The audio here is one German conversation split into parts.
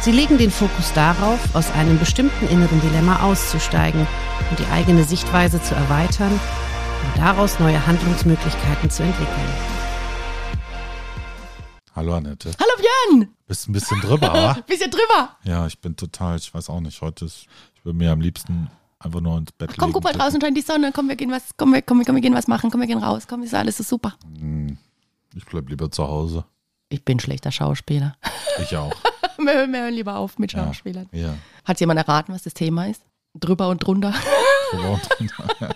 Sie legen den Fokus darauf, aus einem bestimmten inneren Dilemma auszusteigen und die eigene Sichtweise zu erweitern und daraus neue Handlungsmöglichkeiten zu entwickeln. Hallo Annette. Hallo Björn! Bist ein bisschen drüber, wa? Bisschen drüber. Ja, ich bin total, ich weiß auch nicht, heute ist, ich würde mir am liebsten einfach nur ins Bett Komm, legen. guck mal draußen scheint die Sonne. Komm, wir gehen was, komm, wir, komm, komm, wir gehen was machen. Komm, wir gehen raus. Komm, ist alles so super. Hm, Ich bleib lieber zu Hause. Ich bin schlechter Schauspieler. Ich auch. wir, hören, lieber auf mit Ja. Schauspielern. Ja. Hat jemand erraten, was das Thema ist? Drüber und drunter. drüber und drunter.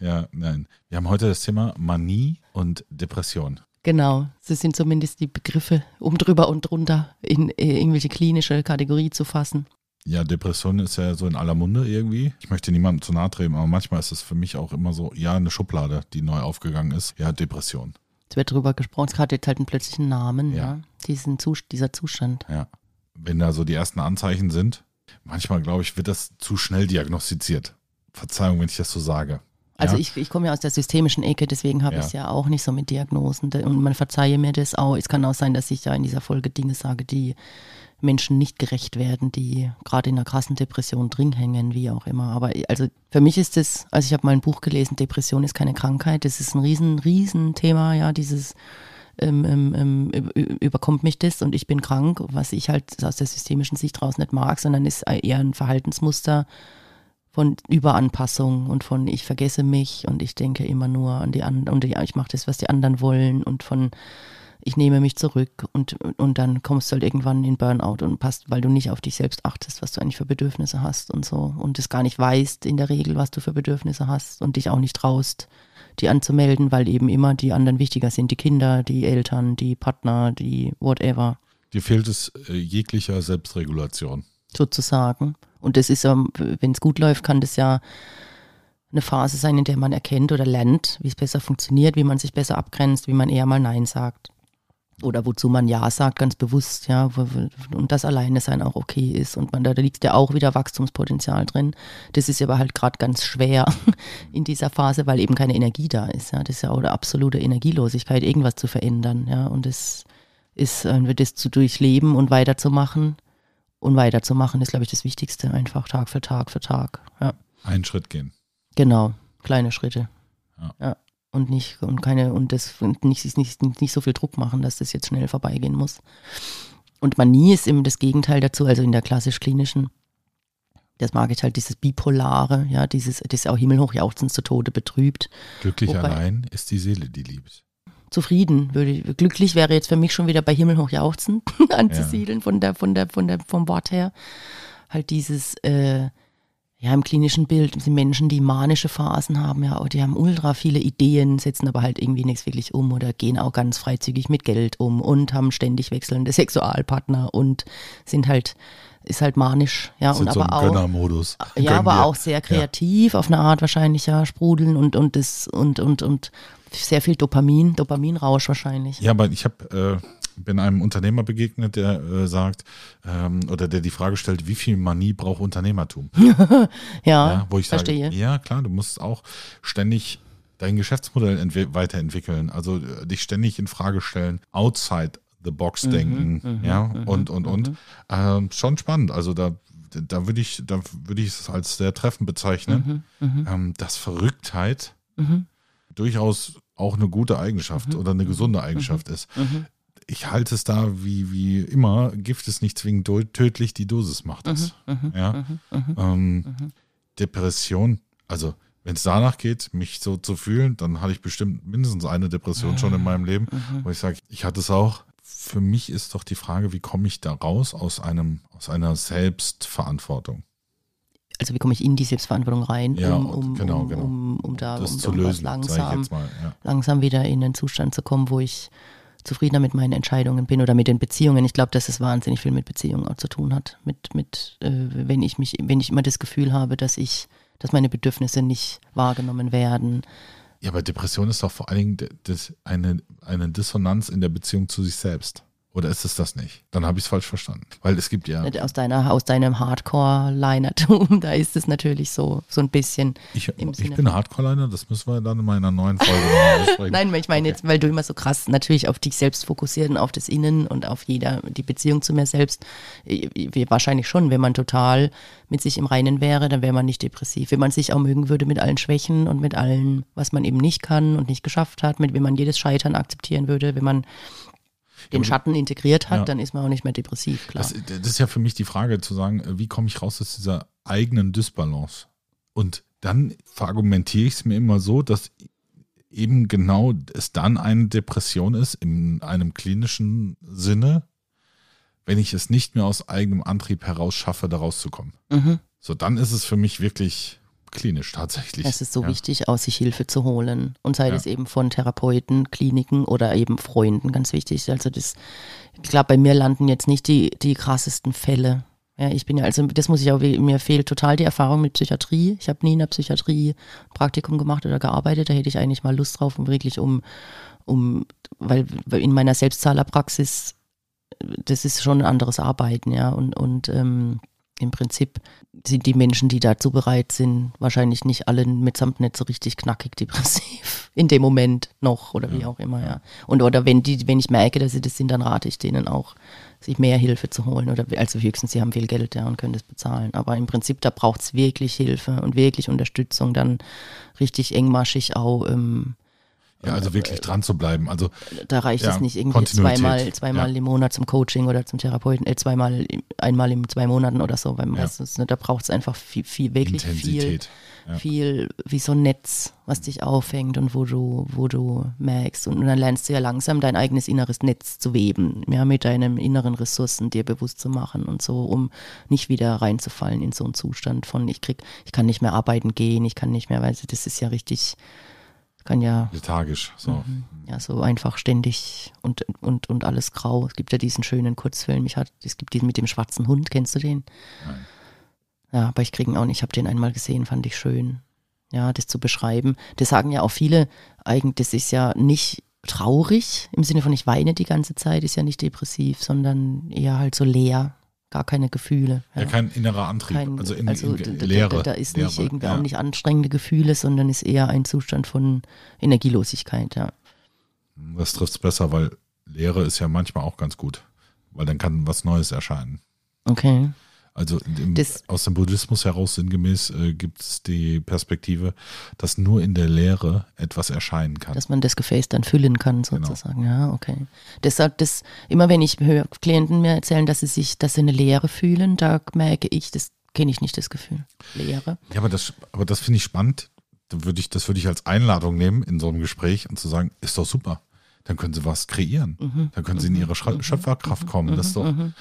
ja, nein. Wir haben heute das Thema Manie und Depression. Genau, das sind zumindest die Begriffe, um drüber und drunter in äh, irgendwelche klinische Kategorie zu fassen. Ja, Depression ist ja so in aller Munde irgendwie. Ich möchte niemandem zu nahe treten, aber manchmal ist es für mich auch immer so, ja, eine Schublade, die neu aufgegangen ist. Ja, Depression. Es wird drüber gesprochen, es hat jetzt halt einen plötzlichen Namen, ja. Ja. Diesen Zus dieser Zustand. Ja. Wenn da so die ersten Anzeichen sind, manchmal glaube ich, wird das zu schnell diagnostiziert. Verzeihung, wenn ich das so sage. Also ja? ich, ich komme ja aus der systemischen Ecke, deswegen habe Ja. ich es ja auch nicht so mit Diagnosen. Und man verzeihe mir das auch. Es kann auch sein, dass ich ja in dieser Folge Dinge sage, die Menschen nicht gerecht werden, die gerade in einer krassen Depression drin hängen, wie auch immer. Aber also für mich ist es, also ich habe mal ein Buch gelesen, Depression ist keine Krankheit. Das ist ein riesen, riesen Thema, ja, dieses ähm, ähm, ähm, überkommt mich das und ich bin krank, was ich halt aus der systemischen Sicht raus nicht mag, sondern ist eher ein Verhaltensmuster, von Überanpassung und von ich vergesse mich und ich denke immer nur an die anderen und ich mache das, was die anderen wollen und von ich nehme mich zurück und, und dann kommst du halt irgendwann in Burnout und passt, weil du nicht auf dich selbst achtest, was du eigentlich für Bedürfnisse hast und so und es gar nicht weißt in der Regel, was du für Bedürfnisse hast und dich auch nicht traust, die anzumelden, weil eben immer die anderen wichtiger sind, die Kinder, die Eltern, die Partner, die whatever Dir fehlt es äh, jeglicher Selbstregulation. sozusagen. Und das ist, wenn es gut läuft, kann das ja eine Phase sein, in der man erkennt oder lernt, wie es besser funktioniert, wie man sich besser abgrenzt, wie man eher mal Nein sagt. Oder wozu man Ja sagt, ganz bewusst, ja, und das alleine sein auch okay ist. Und man, da, liegt ja auch wieder Wachstumspotenzial drin. Das ist aber halt gerade ganz schwer in dieser Phase, weil eben keine Energie da ist. Ja. Das ist ja auch eine absolute Energielosigkeit, irgendwas zu verändern, ja. Und das ist, äh, das zu durchleben und weiterzumachen. Und weiterzumachen ist, glaube ich, das Wichtigste, einfach Tag für Tag für Tag. Ja. Einen Schritt gehen. Genau, kleine Schritte. Ja. Und nicht, und keine, und das und nicht, nicht, nicht, so viel Druck machen, dass das jetzt schnell vorbeigehen muss. Und Manie ist eben das Gegenteil dazu, also in der klassisch-klinischen, das mag ich halt, dieses Bipolare, ja, dieses, das auch himmelhoch jauchzend zu Tode betrübt. Glücklich Wobei- allein ist die Seele, die liebt. Zufrieden, würde ich, glücklich wäre jetzt für mich schon wieder bei himmelhoch jauchzend anzusiedeln, von der, von der, von der, vom Wort her. Halt dieses, äh, ja, im klinischen Bild sind Menschen, die manische Phasen haben, ja, die haben ultra viele Ideen, setzen aber halt irgendwie nichts wirklich um oder gehen auch ganz freizügig mit Geld um und haben ständig wechselnde Sexualpartner und sind halt, ist halt manisch, ja, Sind und so aber auch. Gönnermodus. Ja, aber auch sehr kreativ, auf eine Art wahrscheinlich, ja, sprudeln und, und das und, und, und sehr viel Dopamin, Dopaminrausch wahrscheinlich. Ja, aber ich habe äh, bin einem Unternehmer begegnet, der äh, sagt, ähm, oder der die Frage stellt, wie viel Manie braucht Unternehmertum? Ja, Ja, wo ich verstehe. sage, ja klar, du musst auch ständig dein Geschäftsmodell entwi- weiterentwickeln, also äh, dich ständig in Frage stellen, outside the box Mhm, denken, ja, und, und, und. Ähm, schon spannend, also da, da würde ich, da würde ich es als sehr treffend bezeichnen, Mhm, ähm, dass Verrücktheit durchaus auch eine gute Eigenschaft Mhm. oder eine gesunde Eigenschaft ist. Ich halte es da wie, wie immer, Gift ist nicht zwingend tödlich, die Dosis macht es. Mhm, ja? ähm, Depression, also wenn es danach geht, mich so zu fühlen, dann hatte ich bestimmt mindestens eine Depression schon in meinem Leben, Mhm. wo ich sage, ich hatte es auch. Für mich ist doch die Frage, wie komme ich da raus aus einem, aus einer Selbstverantwortung? Also wie komme ich in die Selbstverantwortung rein, Ja, um, um, genau, um, genau. um, um da Das um, zu lösen, langsam, jetzt mal. Ja. langsam wieder in einen Zustand zu kommen, wo ich zufriedener mit meinen Entscheidungen bin oder mit den Beziehungen. Ich glaube, dass es wahnsinnig viel mit Beziehungen auch zu tun hat. Mit, mit, äh, wenn ich mich, wenn ich immer das Gefühl habe, dass ich, dass meine Bedürfnisse nicht wahrgenommen werden. Ja, aber Depression ist doch vor allen Dingen das, eine, eine Dissonanz in der Beziehung zu sich selbst. Oder ist es das nicht? Dann habe ich es falsch verstanden. Weil es gibt ja. Aus, deiner, aus deinem Hardcore-Linertum, da ist es natürlich so, so ein bisschen. Ich, ich bin Hardcore-Liner, das müssen wir dann in meiner neuen Folge mal besprechen. Nein, ich meine okay. jetzt, weil du immer so krass natürlich auf dich selbst fokussiert und auf das Innen und auf jeder, die Beziehung zu mir selbst. Wahrscheinlich schon, wenn man total mit sich im Reinen wäre, dann wäre man nicht depressiv. Wenn man sich auch mögen würde mit allen Schwächen und mit allen, was man eben nicht kann und nicht geschafft hat, mit wenn man jedes Scheitern akzeptieren würde, wenn man den Schatten integriert hat, ja. dann ist man auch nicht mehr depressiv, klar. Das, das, ist ja für mich die Frage zu sagen, wie komme ich raus aus dieser eigenen Dysbalance? Und dann verargumentiere ich es mir immer so, dass eben genau es dann eine Depression ist, in einem klinischen Sinne, wenn ich es nicht mehr aus eigenem Antrieb heraus schaffe, da rauszukommen. Mhm. So, dann ist es für mich wirklich klinisch tatsächlich. Es ist so ja. wichtig, aus sich Hilfe zu holen. Und sei ja. es eben von Therapeuten, Kliniken oder eben Freunden, ganz wichtig. Also das, ich glaube, bei mir landen jetzt nicht die, die krassesten Fälle. Ja, ich bin ja, also das muss ich auch, mir fehlt total die Erfahrung mit Psychiatrie. Ich habe nie in der Psychiatrie Praktikum gemacht oder gearbeitet. Da hätte ich eigentlich mal Lust drauf, um wirklich um, um, weil in meiner Selbstzahlerpraxis, das ist schon ein anderes Arbeiten, ja. Und, und ähm, im Prinzip sind die Menschen, die dazu bereit sind, wahrscheinlich nicht alle mitsamt nicht so richtig knackig depressiv in dem Moment noch oder wie auch immer, ja. Und oder wenn die, wenn ich merke, dass sie das sind, dann rate ich denen auch, sich mehr Hilfe zu holen. Oder also höchstens, sie haben viel Geld ja und können das bezahlen. Aber im Prinzip, da braucht es wirklich Hilfe und wirklich Unterstützung, dann richtig engmaschig auch ähm, ja, also wirklich dran zu bleiben. Also da reicht ja, es nicht irgendwie zweimal, zweimal ja. im Monat zum Coaching oder zum Therapeuten, äh, zweimal, einmal in zwei Monaten oder so, weil meistens, ja. ne, da braucht es einfach viel, viel, wirklich viel, viel wie so ein Netz, was dich aufhängt und wo du, wo du merkst. Und, und dann lernst du ja langsam dein eigenes inneres Netz zu weben, ja, mit deinen inneren Ressourcen dir bewusst zu machen und so, um nicht wieder reinzufallen in so einen Zustand von ich krieg, ich kann nicht mehr arbeiten gehen, ich kann nicht mehr, weil das ist ja richtig kann ja. Lethargisch, so. Mhm. Ja, so einfach ständig und, und, und alles grau. Es gibt ja diesen schönen Kurzfilm. Ich hatte, es gibt diesen mit dem schwarzen Hund, kennst du den? Nein. Ja, aber ich kriege ihn auch nicht. Ich habe den einmal gesehen, fand ich schön. Ja, das zu beschreiben. Das sagen ja auch viele, eigentlich, das ist ja nicht traurig, im Sinne von ich weine die ganze Zeit, ist ja nicht depressiv, sondern eher halt so leer gar keine Gefühle. Ja, ja kein innerer Antrieb, kein, also, in, also in, in Leere. Da, da, ist Leere, nicht irgendwie ja. auch nicht anstrengende Gefühle, sondern ist eher ein Zustand von Energielosigkeit, ja. Das trifft es besser, weil Leere ist ja manchmal auch ganz gut, weil dann kann was Neues erscheinen. Okay. Also im, aus dem Buddhismus heraus sinngemäß äh, gibt es die Perspektive, dass nur in der Lehre etwas erscheinen kann. Dass man das Gefäß dann füllen kann, genau. sozusagen. Genau. Ja, okay. Deshalb, das, immer wenn ich höre Klienten mir erzählen, dass sie sich, dass sie eine Leere fühlen, da merke ich, das kenne ich nicht das Gefühl. Leere. Ja, aber das, aber das finde ich spannend. Da würde ich, das würde ich als Einladung nehmen in so einem Gespräch und zu sagen, ist doch super dann können sie was kreieren. Mhm. Dann können sie in ihre mhm. Schöpferkraft kommen. Das ist doch, mhm.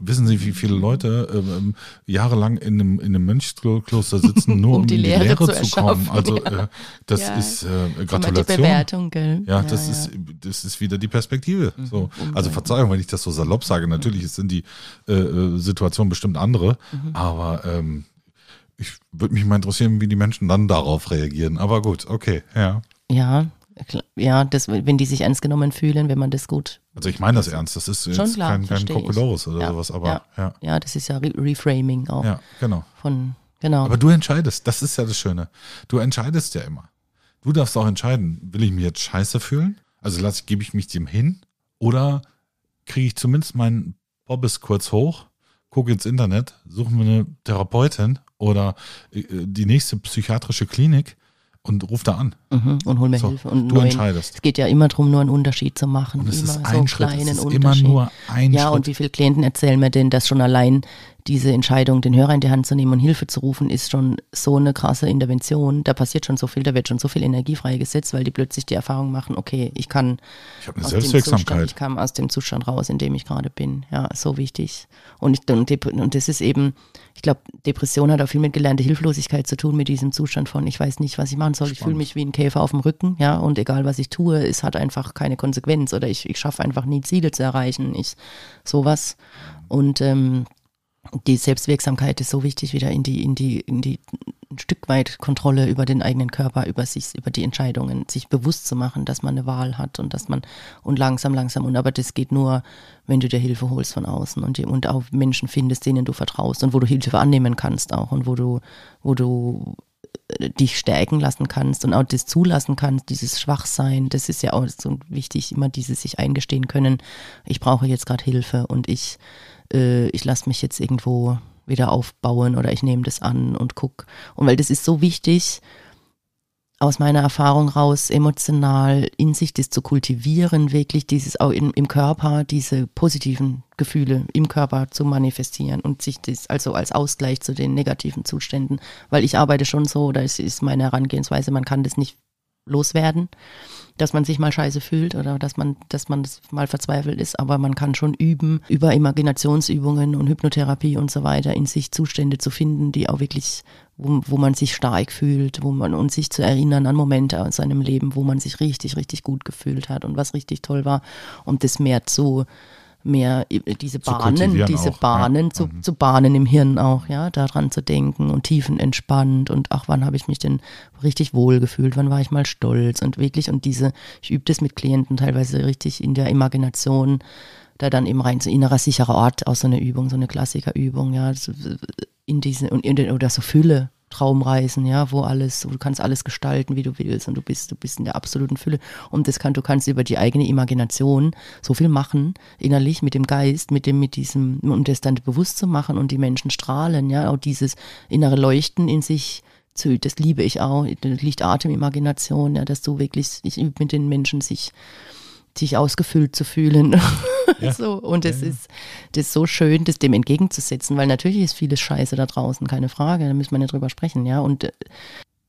wissen Sie, wie viele Leute ähm, jahrelang in einem, in einem Mönchskloster sitzen, nur um, um die in die Lehre, Lehre zu, zu kommen. Also äh, das ja. ist äh, Gratulation. Ja, das ja, ist das ist wieder die Perspektive. Mhm. So. Also Verzeihung, wenn ich das so salopp sage. Natürlich sind die äh, äh, Situationen bestimmt andere, mhm. aber ähm, ich würde mich mal interessieren, wie die Menschen dann darauf reagieren. Aber gut, okay, ja. Ja, ja, das, wenn die sich ernst genommen fühlen, wenn man das gut. Also ich meine das ernst, das ist jetzt klar, kein, kein Kokolores oder ja, sowas, aber ja, ja. Ja, das ist ja Re Reframing auch. Ja, genau. Von, genau. Aber du entscheidest, das ist ja das Schöne. Du entscheidest ja immer. Du darfst auch entscheiden, will ich mich jetzt scheiße fühlen? Also lasse, gebe ich mich dem hin? Oder kriege ich zumindest meinen Bobbes kurz hoch, gucke ins Internet, suche mir eine Therapeutin oder äh, die nächste psychiatrische Klinik und ruf da an. Mhm, und hol mir so, Hilfe. Und du neuen, entscheidest. Es geht ja immer darum, nur einen Unterschied zu machen. Und es immer ist ein so Schritt, es ist immer nur ein Ja, Schritt. und wie viele Klienten erzählen mir denn, dass schon allein diese Entscheidung, den Hörer in die Hand zu nehmen und Hilfe zu rufen, ist schon so eine krasse Intervention. Da passiert schon so viel, da wird schon so viel Energie freigesetzt, weil die plötzlich die Erfahrung machen, okay, ich kann Ich habe eine aus dem Selbstwirksamkeit. Zustand, ich kam aus dem Zustand raus, in dem ich gerade bin. Ja, so wichtig. Und, ich, und, und das ist eben, ich glaube, Depression hat auch viel mit gelernter Hilflosigkeit zu tun, mit diesem Zustand von, ich weiß nicht, was ich machen soll. Ich fühle Spannend. mich wie ein Käfer auf dem Rücken, ja, und egal was ich tue, es hat einfach keine Konsequenz oder ich, ich schaffe einfach nie Ziele zu erreichen. Ich, sowas. Und ähm, die Selbstwirksamkeit ist so wichtig, wieder in die, in die, in die ein Stück weit Kontrolle über den eigenen Körper, über sich, über die Entscheidungen, sich bewusst zu machen, dass man eine Wahl hat und dass man und langsam, langsam und aber das geht nur, wenn du dir Hilfe holst von außen und, und auch Menschen findest, denen du vertraust und wo du Hilfe annehmen kannst auch und wo du, wo du dich stärken lassen kannst und auch das zulassen kannst, dieses Schwachsein, das ist ja auch so wichtig, immer dieses sich eingestehen können, ich brauche jetzt gerade Hilfe und ich, äh, ich lasse mich jetzt irgendwo wieder aufbauen oder ich nehme das an und guck. Und weil das ist so wichtig, aus meiner Erfahrung raus, emotional in sich das zu kultivieren, wirklich dieses auch in, im Körper, diese positiven Gefühle im Körper zu manifestieren und sich das also als Ausgleich zu den negativen Zuständen, weil ich arbeite schon so, das ist meine Herangehensweise, man kann das nicht loswerden, dass man sich mal scheiße fühlt oder dass man, dass man das mal verzweifelt ist, aber man kann schon üben, über Imaginationsübungen und Hypnotherapie und so weiter in sich Zustände zu finden, die auch wirklich, wo, wo man sich stark fühlt, wo man und sich zu erinnern an Momente aus seinem Leben, wo man sich richtig, richtig gut gefühlt hat und was richtig toll war, um das mehr zu mehr diese Bahnen, diese auch, ja. Bahnen zu, Mhm. zu bahnen im Hirn auch, ja, daran zu denken und tiefenentspannt und ach, wann habe ich mich denn richtig wohl gefühlt, wann war ich mal stolz und wirklich und diese, ich übe das mit Klienten teilweise richtig in der Imagination, da dann eben rein so innerer sicherer Ort aus so einer Übung, so eine Klassikerübung, ja, in diese und in den, oder so Fülle. Traumreisen, ja, wo alles, wo du kannst alles gestalten, wie du willst und du bist, du bist in der absoluten Fülle. Und das kann, du kannst über die eigene Imagination so viel machen, innerlich mit dem Geist, mit dem, mit diesem, um das dann bewusst zu machen und die Menschen strahlen, ja, auch dieses innere Leuchten in sich zu, das liebe ich auch, Licht, Atem, Imagination, ja, dass du wirklich, ich mit den Menschen sich, sich ausgefüllt zu fühlen. Ja. so, und das Ja, ja. ist, das ist so schön, das dem entgegenzusetzen, weil natürlich ist vieles Scheiße da draußen, keine Frage, da müssen wir nicht drüber sprechen, ja. Und äh,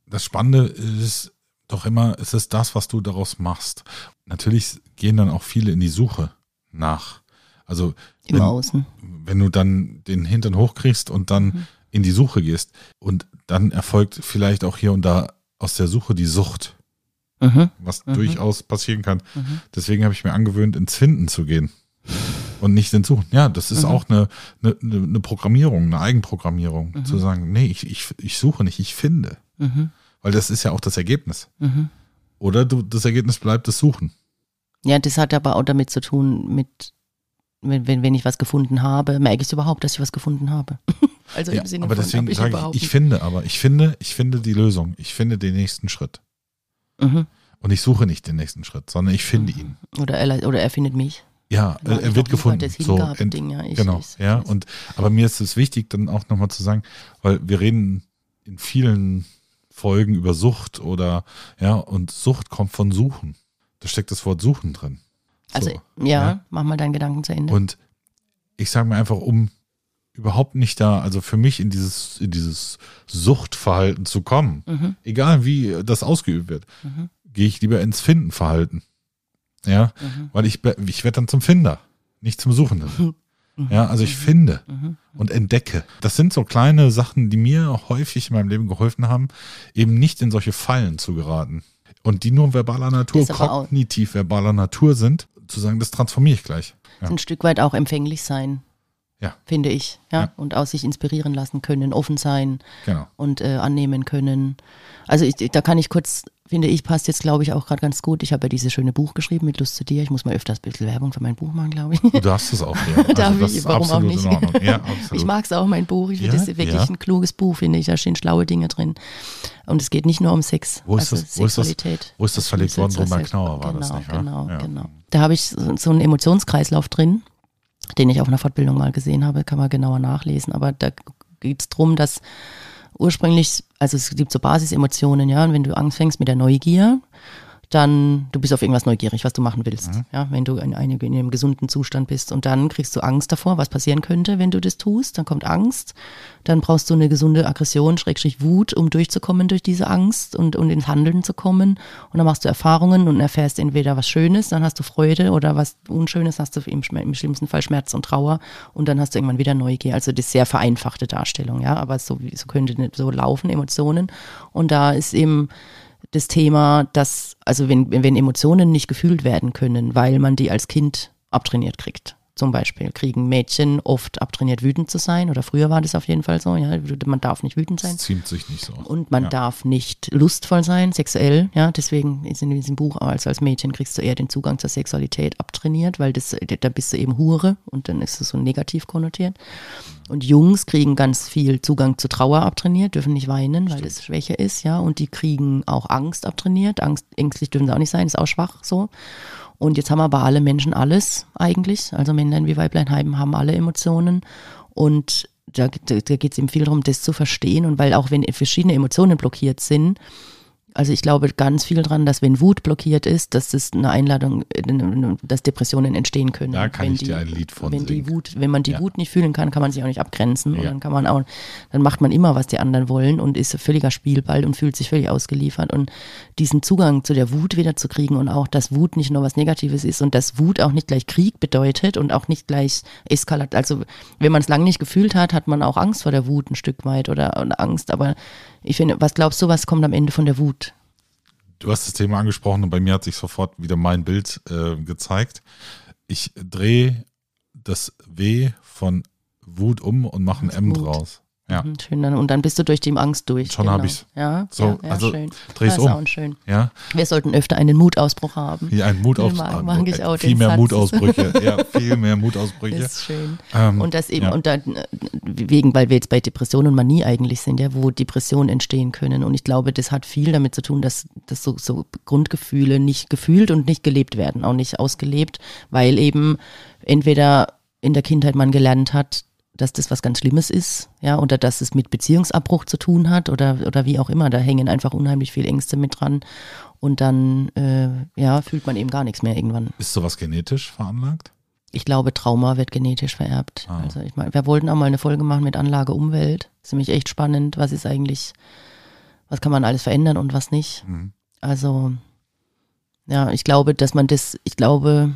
Das Spannende ist doch immer, es ist das, was du daraus machst. Natürlich gehen dann auch viele in die Suche nach. Also wenn, Außen. wenn du dann den Hintern hochkriegst und dann Mhm. in die Suche gehst und dann erfolgt vielleicht auch hier und da aus der Suche die Sucht, Mhm. was Mhm. durchaus passieren kann. Mhm. Deswegen habe ich mir angewöhnt, ins Finden zu gehen und nicht ins Suchen. Ja, das ist auch eine, eine, eine Programmierung, eine Eigenprogrammierung, zu sagen, nee, ich, ich, ich suche nicht, ich finde. Weil das ist ja auch das Ergebnis. Oder du, das Ergebnis bleibt das Suchen. Ja, das hat aber auch damit zu tun, mit, wenn, wenn, wenn ich was gefunden habe, merke ich überhaupt, dass ich was gefunden habe. also Ja, im Sinne aber von, deswegen hab sage ich, ich finde, aber ich finde, ich finde die Lösung. Ich finde den nächsten Schritt. Mhm. Und ich suche nicht den nächsten Schritt, sondern ich finde ihn. Oder er, oder er findet mich. Ja, ich er wird gefunden. So, Hingabeding, ja. Ich, genau, ich, ja. Und aber mir ist es wichtig, dann auch nochmal zu sagen, weil wir reden in vielen Folgen über Sucht oder ja, und Sucht kommt von Suchen. Da steckt das Wort Suchen drin. So, Also, ja, mach mal deinen Gedanken zu Ende. Und ich sage mir einfach, um überhaupt nicht da, also für mich in dieses, in dieses Suchtverhalten zu kommen, Mhm. egal wie das ausgeübt wird, Mhm. gehe ich lieber ins Findenverhalten. Ja, Mhm. weil ich, ich werde dann zum Finder, nicht zum Suchenden. Mhm. Ja, also ich finde Mhm. und entdecke. Das sind so kleine Sachen, die mir häufig in meinem Leben geholfen haben, eben nicht in solche Fallen zu geraten. Und die nur verbaler Natur, kognitiv verbaler Natur sind, zu sagen, das transformiere ich gleich. Ja. Ein Stück weit auch empfänglich sein, Ja. finde ich. Ja? Ja. Und aus sich inspirieren lassen können, offen sein Genau. und äh, annehmen können. Also ich, da kann ich kurz, finde ich, passt jetzt, glaube ich, auch gerade ganz gut. Ich habe ja dieses schöne Buch geschrieben mit Lust zu dir. Ich muss mal öfters ein bisschen Werbung für mein Buch machen, glaube ich. Du darfst es auch. Ja. Also Darf das ich? Warum auch nicht? Ja. Ich mag es auch, mein Buch. Ich finde, ist wirklich ein kluges Buch, finde ich. Da stehen schlaue Dinge drin. Und es geht nicht nur um Sex. Wo ist also das- wo ist das- Sexualität. wo ist das verlegt worden? Drunter Knauer war genau, das nicht? Genau, genau. Da habe ich so einen Emotionskreislauf drin, den ich auf einer Fortbildung mal gesehen habe, kann man genauer nachlesen. Aber da geht es darum, dass ursprünglich, also es gibt so Basisemotionen, ja, und wenn du anfängst mit der Neugier, dann du bist auf irgendwas neugierig, was du machen willst. Mhm. Ja, wenn du in, eine, in einem gesunden Zustand bist und dann kriegst du Angst davor, was passieren könnte, wenn du das tust. Dann kommt Angst. Dann brauchst du eine gesunde Aggression, Schrägstrich Wut, um durchzukommen durch diese Angst und, und ins Handeln zu kommen. Und dann machst du Erfahrungen und erfährst entweder was Schönes, dann hast du Freude oder was Unschönes, hast du im, im schlimmsten Fall Schmerz und Trauer und dann hast du irgendwann wieder Neugier. Also das ist sehr vereinfachte Darstellung, ja, aber so, so könnte nicht so laufen, Emotionen. Und da ist eben das Thema, dass, also wenn, wenn Emotionen nicht gefühlt werden können, weil man die als Kind abtrainiert kriegt. Zum Beispiel kriegen Mädchen oft abtrainiert, wütend zu sein. Oder früher war das auf jeden Fall so. Ja, man darf nicht wütend sein. Das ziemt sich nicht so. Und man ja. darf nicht lustvoll sein, sexuell. Ja, deswegen ist in diesem Buch als als Mädchen kriegst du eher den Zugang zur Sexualität abtrainiert, weil das, da bist du eben Hure und dann ist es so negativ konnotiert. Und Jungs kriegen ganz viel Zugang zu Trauer abtrainiert, dürfen nicht weinen, weil Stimmt. das Schwäche ist, ja. Und die kriegen auch Angst abtrainiert. Angst, ängstlich dürfen sie auch nicht sein, ist auch schwach so. Und jetzt haben aber alle Menschen alles eigentlich. Also Männlein wie Weiblein haben alle Emotionen. Und da, da, da geht es eben viel darum, das zu verstehen. Und weil auch wenn verschiedene Emotionen blockiert sind, also ich glaube ganz viel dran, dass wenn Wut blockiert ist, dass das eine Einladung, dass Depressionen entstehen können. Da kann wenn ich die, dir ein Lied von wenn singen. die Wut, wenn man die Ja. Wut nicht fühlen kann, kann man sich auch nicht abgrenzen. Und Ja. dann kann man auch, dann macht man immer, was die anderen wollen und ist völliger Spielball und fühlt sich völlig ausgeliefert. Und diesen Zugang zu der Wut wieder zu kriegen und auch, dass Wut nicht nur was Negatives ist und dass Wut auch nicht gleich Krieg bedeutet und auch nicht gleich Eskalat. Also wenn man es lange nicht gefühlt hat, hat man auch Angst vor der Wut ein Stück weit oder, oder Angst. Aber ich finde, was glaubst du, was kommt am Ende von der Wut? Du hast das Thema angesprochen und bei mir hat sich sofort wieder mein Bild äh, gezeigt. Ich drehe das W von Wut um und mache ein M Mut. draus. Ja, Mhm, Schön, dann, und dann bist du durch die Angst durch. Schon hab ich's. Ja, So, ja, ja also schön. dreh's das um. auch schön. ja. Wir sollten öfter einen Mutausbruch haben. Hier ein Mut auf, Mag- mag ich auch viel mehr Satz. Mutausbrüche. Ja, viel mehr Mutausbrüche. Ist schön. Ähm, Und das eben, ja. und dann, äh, wegen, weil wir jetzt bei Depression und Manie eigentlich sind, ja, wo Depressionen entstehen können. Und ich glaube, das hat viel damit zu tun, dass, dass so, so Grundgefühle nicht gefühlt und nicht gelebt werden, auch nicht ausgelebt, weil eben entweder in der Kindheit man gelernt hat, dass das was ganz Schlimmes ist, ja, oder dass es mit Beziehungsabbruch zu tun hat oder, oder wie auch immer. Da hängen einfach unheimlich viel Ängste mit dran. Und dann, äh, ja, fühlt man eben gar nichts mehr irgendwann. Ist sowas genetisch veranlagt? Ich glaube, Trauma wird genetisch vererbt. Ah. Also ich meine, wir wollten auch mal eine Folge machen mit Anlage Umwelt. Das ist nämlich echt spannend. Was ist eigentlich, was kann man alles verändern und was nicht? Mhm. Also, ja, ich glaube, dass man das, ich glaube,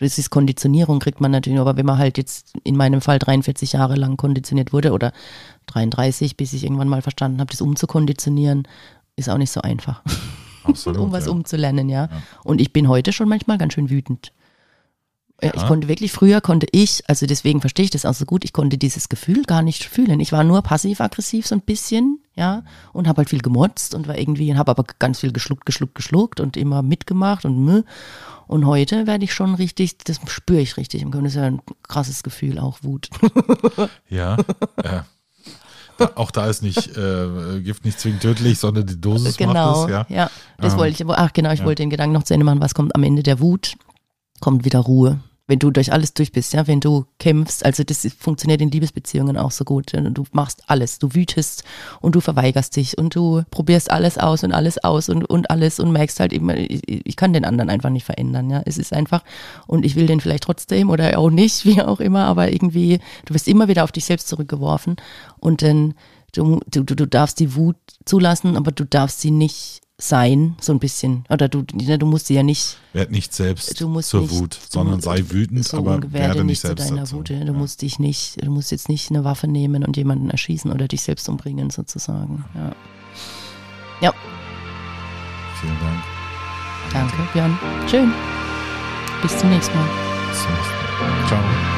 das ist Konditionierung, kriegt man natürlich, nur, aber wenn man halt jetzt in meinem Fall 43 Jahre lang konditioniert wurde oder 33, bis ich irgendwann mal verstanden habe, das umzukonditionieren, ist auch nicht so einfach, Absolut. um was ja. umzulernen, ja. Ja. Und ich bin heute schon manchmal ganz schön wütend. Ja. Ich konnte wirklich, früher konnte ich, also deswegen verstehe ich das auch so gut, ich konnte dieses Gefühl gar nicht fühlen. Ich war nur passiv-aggressiv so ein bisschen, ja, und habe halt viel gemotzt und war irgendwie, habe aber ganz viel geschluckt, geschluckt, geschluckt und immer mitgemacht und mh. Und heute werde ich schon richtig, das spüre ich richtig im Grunde. Das ist ja ein krasses Gefühl, auch Wut. Ja. äh, da, auch da ist nicht äh, Gift nicht zwingend tödlich, sondern die Dosis genau, macht es, ja. ja. Das Ähm, wollte ich, ach genau, ich ja. wollte den Gedanken noch zu Ende machen, was kommt am Ende der Wut? Kommt wieder Ruhe. Wenn du durch alles durch bist, ja, wenn du kämpfst, also das funktioniert in Liebesbeziehungen auch so gut. Du machst alles, du wütest und du verweigerst dich und du probierst alles aus und alles aus und, und alles und merkst halt immer, ich, ich kann den anderen einfach nicht verändern, ja. Es ist einfach, und ich will den vielleicht trotzdem oder auch nicht, wie auch immer, aber irgendwie, du wirst immer wieder auf dich selbst zurückgeworfen und dann, du, du, du darfst die Wut zulassen, aber du darfst sie nicht sein, so ein bisschen. Oder du, ne, du musst sie ja nicht, Werd nicht selbst du musst zur nicht, Wut, du- sondern sei wütend, so aber werde werde nicht nicht zu selbst deiner dazu. Wut. ja. Du Ja. musst dich nicht, du musst jetzt nicht eine Waffe nehmen und jemanden erschießen oder dich selbst umbringen, sozusagen. Ja. Vielen Dank. Danke, Björn. Schön. Bis zum nächsten Mal. Bis zum nächsten Mal. Ciao.